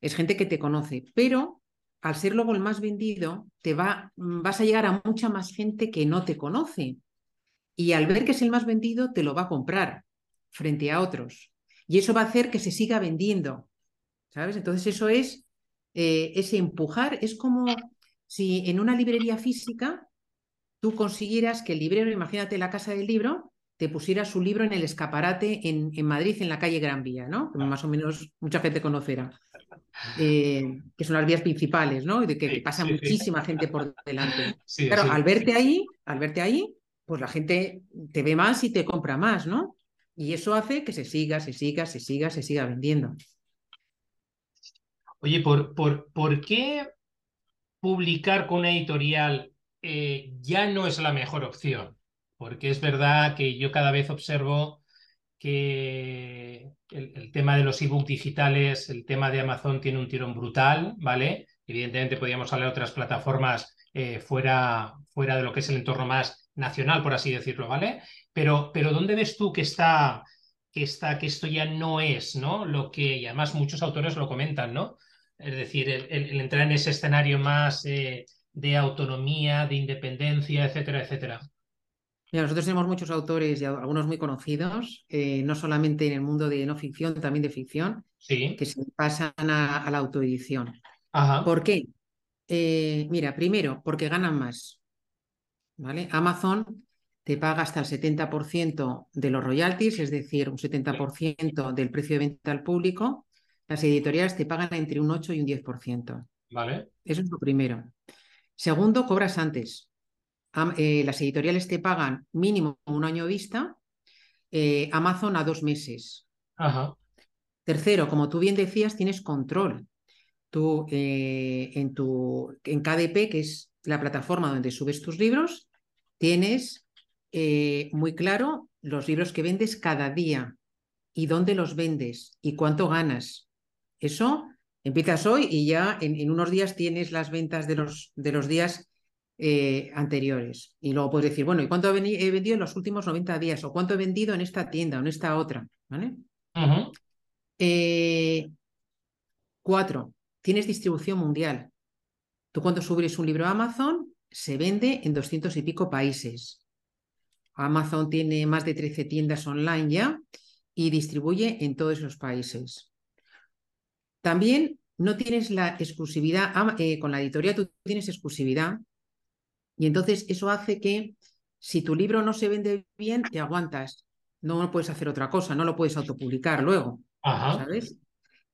es gente que te conoce, pero al ser luego el más vendido, te va, mm, vas a llegar a mucha más gente que no te conoce. Y al ver que es el más vendido, te lo va a comprar frente a otros. Y eso va a hacer que se siga vendiendo. ¿Sabes? Entonces eso es eh, ese empujar. Es como si en una librería física tú consiguieras que el librero, imagínate la casa del libro, te pusiera su libro en el escaparate en, en Madrid, en la calle Gran Vía, ¿no? Que más o menos mucha gente conocerá. Eh, que son las vías principales, ¿no? Y de que pasa muchísima gente por delante. claro, al verte ahí, al verte ahí, pues la gente te ve más y te compra más, ¿no? Y eso hace que se siga, se siga, se siga, se siga vendiendo. Oye, ¿por, por, ¿por qué publicar con una editorial eh, ya no es la mejor opción? Porque es verdad que yo cada vez observo que el, tema de los ebooks digitales, el tema de Amazon tiene un tirón brutal, ¿vale? Evidentemente podríamos hablar de otras plataformas eh, fuera, fuera de lo que es el entorno más nacional, por así decirlo, ¿vale? Pero, pero ¿dónde ves tú que está, que está, que esto ya no es, ¿no? Lo que, y además muchos autores lo comentan, ¿no? Es decir, el, entrar en ese escenario más eh, de autonomía, de independencia, etcétera, etcétera nosotros tenemos muchos autores y algunos muy conocidos, eh, no solamente en el mundo de no ficción, también de ficción, que se pasan a, la autoedición. ¿Por qué? Eh, mira, primero, porque ganan más. ¿vale? Amazon te paga hasta el 70% de los royalties, es decir, un 70% del precio de venta al público. Las editoriales te pagan entre un 8 y un 10%. Vale. Eso es lo primero. Segundo, cobras antes. Eh, las editoriales te pagan mínimo un año vista, eh, Amazon a dos meses. Tercero, como tú bien decías, tienes control. Tú eh, en, tu, en KDP, que es la plataforma donde subes tus libros, tienes muy claro los libros que vendes cada día y dónde los vendes y cuánto ganas. Eso empiezas hoy y ya en, en unos días tienes las ventas de los, de los días eh, anteriores. Y luego puedes decir, bueno, ¿y cuánto he vendido en los últimos 90 días? ¿O cuánto he vendido en esta tienda o en esta otra? ¿Vale? Eh, cuatro, tienes distribución mundial. Tú cuando subes un libro a Amazon, se vende en 200 y pico países. Amazon tiene más de 13 tiendas online ya y distribuye en todos esos países. También no tienes la exclusividad, eh, con la editorial tú tienes exclusividad y entonces eso hace que si tu libro no se vende bien, te aguantas. No puedes hacer otra cosa, no lo puedes autopublicar luego. ¿Sabes?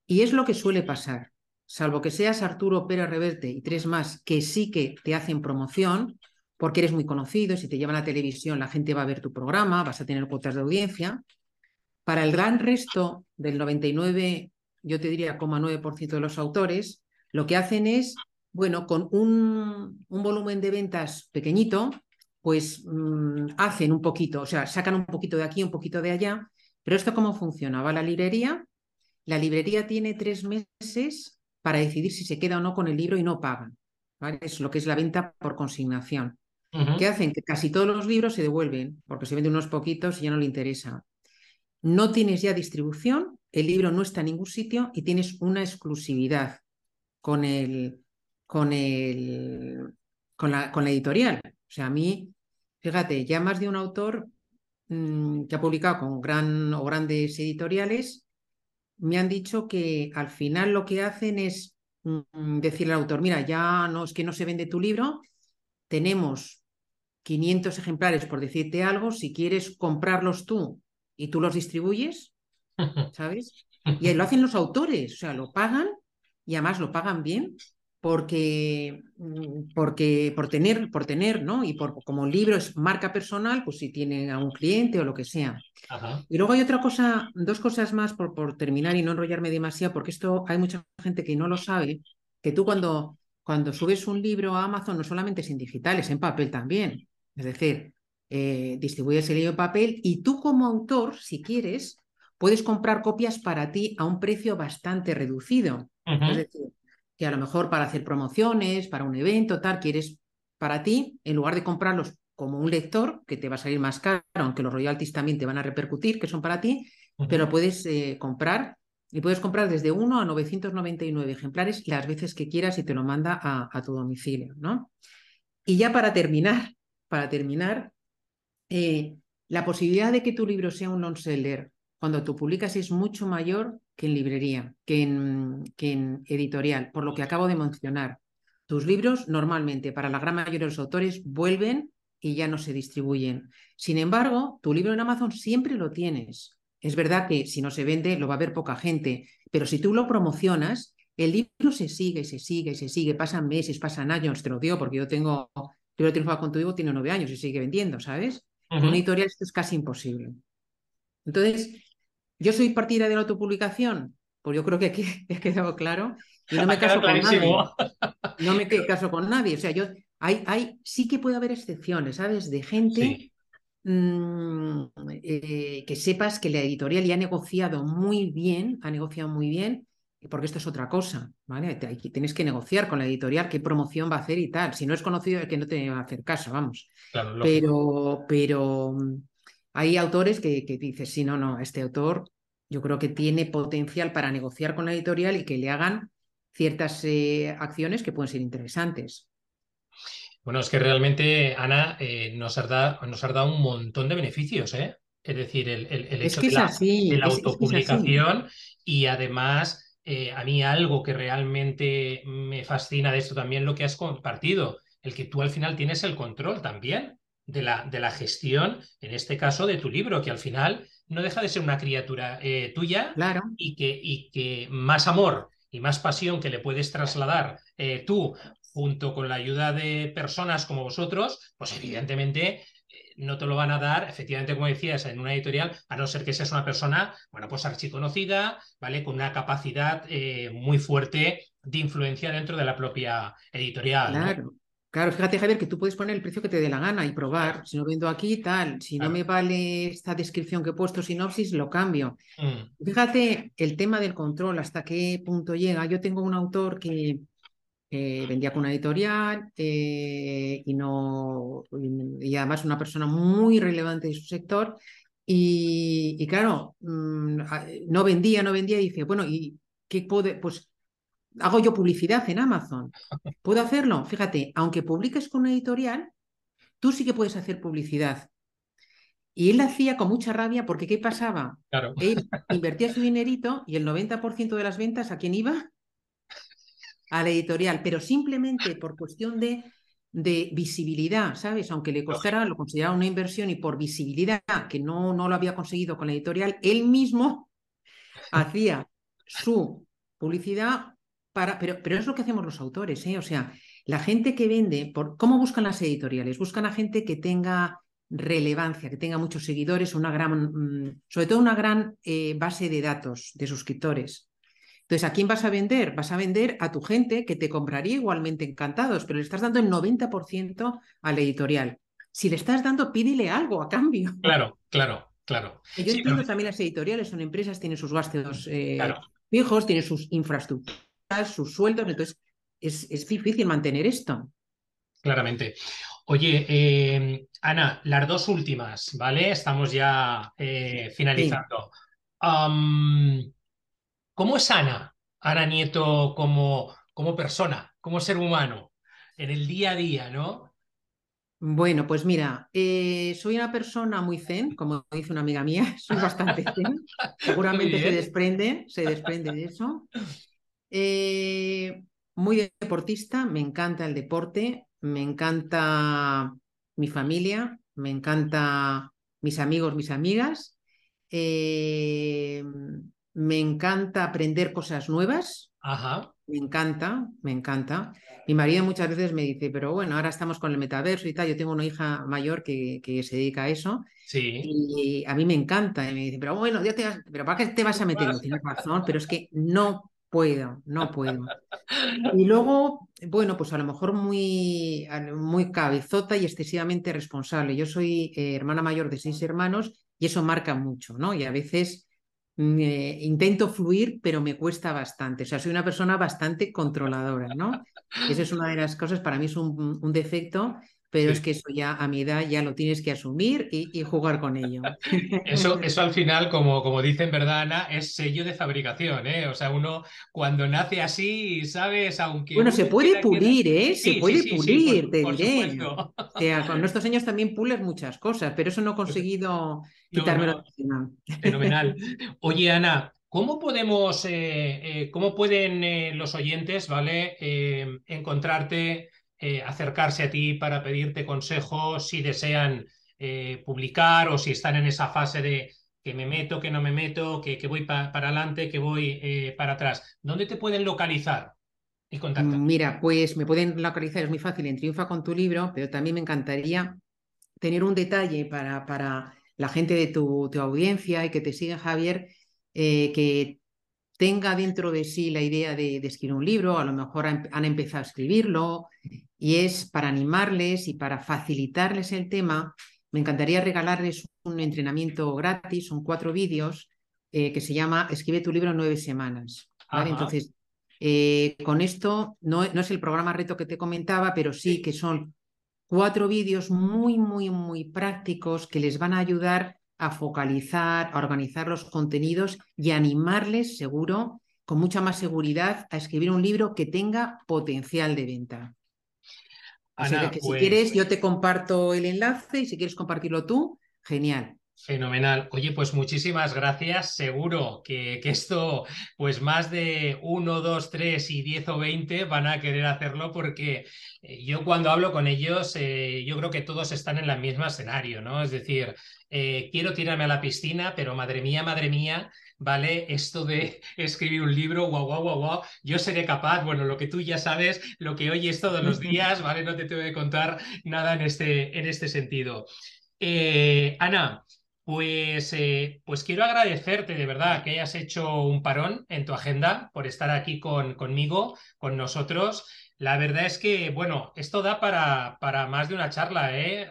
Y es lo que suele pasar. Salvo que seas Arturo Pérez Reverte y tres más que sí que te hacen promoción, porque eres muy conocido, si te llevan a la televisión la gente va a ver tu programa, vas a tener cuotas de audiencia. Para el gran resto del 99, yo te diría, 9% de los autores, lo que hacen es bueno, con un, volumen de ventas pequeñito, pues mm, hacen un poquito, o sea, sacan un poquito de aquí, un poquito de allá, pero esto cómo funciona, va a la librería, la librería tiene tres meses para decidir si se queda o no con el libro y no pagan. Es lo que es la venta por consignación. ¿Qué hacen? Que casi todos los libros se devuelven, porque se venden unos poquitos y ya no le interesa. No tienes ya distribución, el libro no está en ningún sitio y tienes una exclusividad con el, con el, con la, con la editorial. O sea, a mí, fíjate, ya más de un autor mm, que ha publicado con gran o grandes editoriales me han dicho que al final lo que hacen es mm, decirle al autor, mira, ya no es que no se vende tu libro, tenemos 500 ejemplares por decirte algo, si quieres comprarlos tú y tú los distribuyes, ¿sabes? Y lo <laughs> hacen los autores, o sea, lo pagan y además lo pagan bien porque, mm, porque por tener, por tener, ¿no? Y por, como libro es marca personal, pues si tiene a un cliente o lo que sea. Y luego hay otra cosa, dos cosas más por, por terminar y no enrollarme demasiado, porque esto hay mucha gente que no lo sabe, que tú cuando, cuando subes un libro a Amazon no solamente es en digital, es en papel también. Es decir, eh, distribuyes el libro en papel y tú como autor, si quieres, puedes comprar copias para ti a un precio bastante reducido. Es decir, que a lo mejor para hacer promociones, para un evento, tal, quieres para ti, en lugar de comprarlos como un lector, que te va a salir más caro, aunque los royalties también te van a repercutir, que son para ti, pero puedes eh, comprar y puedes comprar desde 1 a 999 ejemplares las veces que quieras y te lo manda a, tu domicilio, ¿no? Y ya para terminar, para terminar, eh, la posibilidad de que tu libro sea un non-seller cuando tú publicas es mucho mayor que en librería, que en, que en editorial, por lo que acabo de mencionar. Tus libros normalmente para la gran mayoría de los autores vuelven y ya no se distribuyen. Sin embargo, tu libro en Amazon siempre lo tienes. Es verdad que si no se vende lo va a ver poca gente, pero si tú lo promocionas, el libro se sigue, se sigue, se sigue, pasan meses, pasan años, te lo digo porque yo tengo, yo lo tengo contigo, tiene nueve años y sigue vendiendo, ¿sabes? Con editorial esto es casi imposible. Entonces, ¿Yo soy partida de la autopublicación? Pues yo creo que aquí <laughs> ha quedado claro. Y no me caso con nadie. No me caso con nadie. O sea, yo hay, hay, sí que puede haber excepciones, ¿sabes? De gente mm, eh, que sepas que la editorial ya ha negociado muy bien, ha negociado muy bien, porque esto es otra cosa, ¿vale? Tienes que negociar con la editorial qué promoción va a hacer y tal. Si no es conocido, es que no te va a hacer caso, vamos. pero, pero hay autores que, que dices, sí, no, no, este autor yo creo que tiene potencial para negociar con la editorial y que le hagan ciertas eh, acciones que pueden ser interesantes. Bueno, es que realmente, Ana, eh, nos, ha dado, nos dado un montón de beneficios, ¿eh? Es decir, el, hecho de, la, autopublicación y además eh, a mí algo que realmente me fascina de esto también lo que has compartido, el que tú al final tienes el control también de la, de la gestión, en este caso de tu libro, que al final no deja de ser una criatura eh, tuya claro. y, que, y que más amor y más pasión que le puedes trasladar eh, tú junto con la ayuda de personas como vosotros, pues evidentemente eh, no te lo van a dar, efectivamente, como decías, en una editorial, a no ser que seas una persona, bueno, pues archiconocida, ¿vale? Con una capacidad muy fuerte de influencia dentro de la propia editorial. Claro. Claro, fíjate, Javier, que tú puedes poner el precio que te dé la gana y probar. Si no vendo aquí, tal. Si no me vale esta descripción que he puesto, sinopsis, lo cambio. Mm. Fíjate el tema del control, hasta qué punto llega. Yo tengo un autor que vendía con una editorial eh, y, no, y además una persona muy relevante de su sector. Y, claro, mm, no vendía, no vendía. Y dice, bueno, ¿y qué puede? Pues hago yo publicidad en Amazon. ¿Puedo hacerlo? Fíjate, aunque publiques con una editorial, tú sí que puedes hacer publicidad. Y él hacía con mucha rabia porque ¿qué pasaba? Claro. Él invertía su dinerito y el 90% de las ventas a quién iba? A la editorial, pero simplemente por cuestión de, de visibilidad, ¿sabes? Aunque le costara, lo consideraba una inversión y por visibilidad, que no, no lo había conseguido con la editorial, él mismo hacía su publicidad pero, pero es lo que hacemos los autores, ¿eh? O sea, la gente que vende, por, ¿cómo buscan las editoriales? Buscan a gente que tenga relevancia, que tenga muchos seguidores, una gran, mm, sobre todo una gran eh, base de datos de suscriptores. Entonces, ¿a quién vas a vender? Vas a vender a tu gente que te compraría igualmente encantados, pero le estás dando el 90% a la editorial. Si le estás dando, pídele algo a cambio. Claro, claro, claro. yo entiendo también las editoriales, son empresas, tienen sus gastos eh, fijos, tienen sus infraestructuras sus sueldos, entonces es, es difícil mantener esto. Claramente. Oye, eh, Ana, las dos últimas, ¿vale? Estamos ya eh, finalizando. ¿Cómo es Ana? Ana Nieto como, como persona, como ser humano, en el día a día, ¿no? Bueno, pues mira, eh, soy una persona muy zen, como dice una amiga mía, <laughs> soy bastante zen. <laughs> Seguramente se desprende, se desprende de eso. Eh, muy deportista, me encanta el deporte, me encanta mi familia, me encanta mis amigos, mis amigas. Eh, me encanta aprender cosas nuevas. Ajá. Me encanta, me encanta. Mi marido muchas veces me dice, pero bueno, ahora estamos con el metaverso y tal. Yo tengo una hija mayor que, que se dedica a eso. Sí. Y a mí me encanta. Y me dice, pero bueno, te pero ¿para qué te vas a meter? Tienes razón, pero es que no puedo, no puedo. Y luego, bueno, pues a lo mejor muy, muy cabezota y excesivamente responsable. Yo soy eh, hermana mayor de seis hermanos y eso marca mucho, ¿no? Y a veces intento fluir, pero me cuesta bastante. O sea, soy una persona bastante controladora, ¿no? Esa es una de las cosas, para mí es un, defecto, pero es que eso ya a mi edad ya lo tienes que asumir y, jugar con ello. <laughs> Eso, eso al final, como, como dicen, ¿verdad, Ana? Es sello de fabricación, ¿eh? O sea, uno cuando nace así, ¿sabes? Aunque... Bueno, se puede pulir, ¿eh? Se puede pulir, te diré. O sea, con estos años también pules muchas cosas, pero eso no he <laughs> conseguido Fenomenal. <laughs> Oye, Ana, ¿cómo podemos, eh, eh, cómo pueden eh, los oyentes, ¿vale? encontrarte, acercarse a ti para pedirte consejos si desean publicar o si están en esa fase de que me meto, que no me meto, que, que voy para adelante, que voy para atrás. ¿Dónde te pueden localizar? Y contactar? Mira, pues me pueden localizar, es muy fácil en Triunfa con tu libro, pero también me encantaría tener un detalle para, para la gente de tu, audiencia y que te siga, Javier, eh, que tenga dentro de sí la idea de, escribir un libro, a lo mejor han, empezado a escribirlo, y es para animarles y para facilitarles el tema, me encantaría regalarles un entrenamiento gratis, son cuatro vídeos, eh, que se llama Escribe tu libro en nueve semanas. Entonces, eh, con esto no, no, es el programa reto que te comentaba, pero sí que son cuatro vídeos muy, muy, muy prácticos que les van a ayudar a focalizar, a organizar los contenidos y animarles, seguro, con mucha más seguridad, a escribir un libro que tenga potencial de venta. Así que si quieres, pues yo te comparto el enlace y si quieres compartirlo tú, genial. Fenomenal. Oye, pues muchísimas gracias. Seguro que, que, esto, pues más de uno, dos, tres y diez o veinte van a querer hacerlo porque eh, yo cuando hablo con ellos, eh, yo creo que todos están en el mismo escenario, ¿no? Es decir, eh, quiero tirarme a la piscina, pero madre mía, madre mía, ¿vale? Esto de <laughs> escribir un libro, guau, guau, guau, guau, yo seré capaz, bueno, lo que tú ya sabes, lo que oyes todos los <laughs> días, ¿vale? No te tengo que contar nada en este, en este sentido. Ana, pues, eh, pues quiero agradecerte de verdad que hayas hecho un parón en tu agenda por estar aquí con, conmigo, con nosotros. La verdad es que, bueno, esto da para, para más de una charla, ¿eh?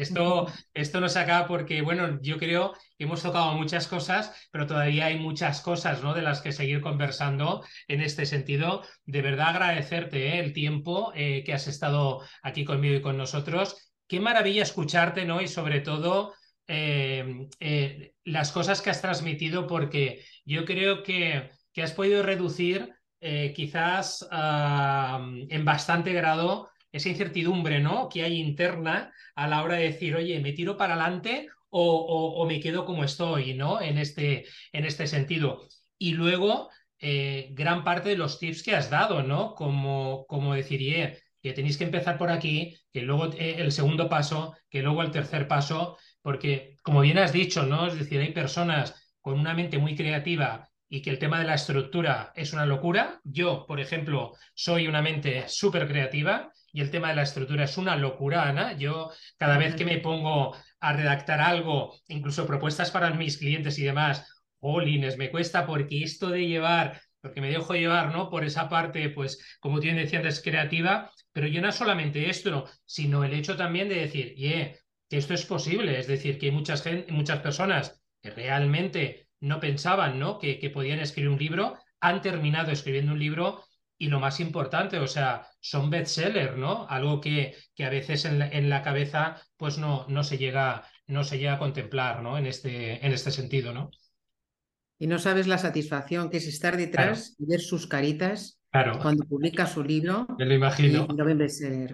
esto, <laughs> esto no se acaba porque, bueno, yo creo que hemos tocado muchas cosas, pero todavía hay muchas cosas, ¿no? De las que seguir conversando en este sentido. De verdad agradecerte ¿eh? el tiempo eh, que has estado aquí conmigo y con nosotros. Qué maravilla escucharte, ¿no? Y sobre todo eh, eh, las cosas que has transmitido porque yo creo que, que has podido reducir eh, quizás en bastante grado esa incertidumbre ¿no? que hay interna a la hora de decir, oye, me tiro para adelante o, me quedo como estoy ¿no? en, este, en este sentido. Y luego, gran parte de los tips que has dado, ¿no? Como, como decir, que tenéis que empezar por aquí, que luego el segundo paso, que luego el tercer paso, porque, como bien has dicho, ¿no? Es decir, hay personas con una mente muy creativa y que el tema de la estructura es una locura. Yo, por ejemplo, soy una mente súper creativa y el tema de la estructura es una locura, Ana. Yo, cada vez que me pongo a redactar algo, incluso propuestas para mis clientes y demás, jolines, me cuesta porque esto de llevar porque me dejo llevar, ¿no? Por esa parte, pues, como tú decía antes, creativa, pero yo no solamente esto, sino el hecho también de decir, yeah, que esto es posible, es decir, que hay muchas, muchas personas que realmente no pensaban ¿no? Que, que podían escribir un libro, han terminado escribiendo un libro y lo más importante, o sea, son bestsellers, ¿no? Algo que, que a veces en la, en la, cabeza pues no, no, se llega, no se llega a contemplar, ¿no? En este, en este sentido, ¿no? Y no sabes la satisfacción que es estar detrás y ver sus caritas cuando publica su libro. Me lo imagino. Y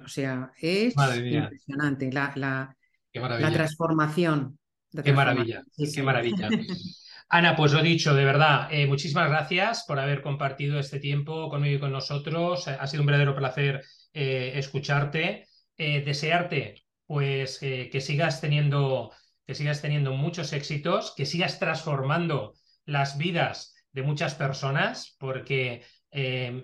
O sea, es impresionante la, la, la transformación. Qué maravilla, qué maravilla. <laughs> Ana, pues lo dicho, de verdad, eh, muchísimas gracias por haber compartido este tiempo conmigo y con nosotros. Ha sido un verdadero placer eh, escucharte. Eh, desearte, pues, que sigas teniendo que sigas teniendo muchos éxitos, que sigas transformando las vidas de muchas personas, porque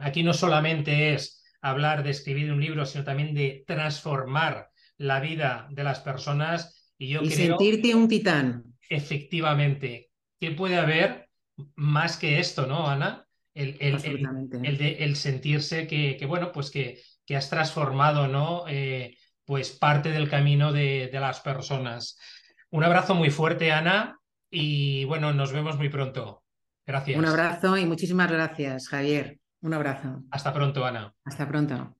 aquí no solamente es hablar de escribir un libro, sino también de transformar la vida de las personas. Y yo sentirte un titán. Efectivamente, ¿qué puede haber más que esto, no, Ana? El, el, sentirse que, bueno, pues que, que has transformado, ¿no? Eh, pues parte del camino de, de las personas. Un abrazo muy fuerte, Ana, y bueno, nos vemos muy pronto. Gracias. Un abrazo y muchísimas gracias, Javier. Un abrazo. Hasta pronto, Ana. Hasta pronto.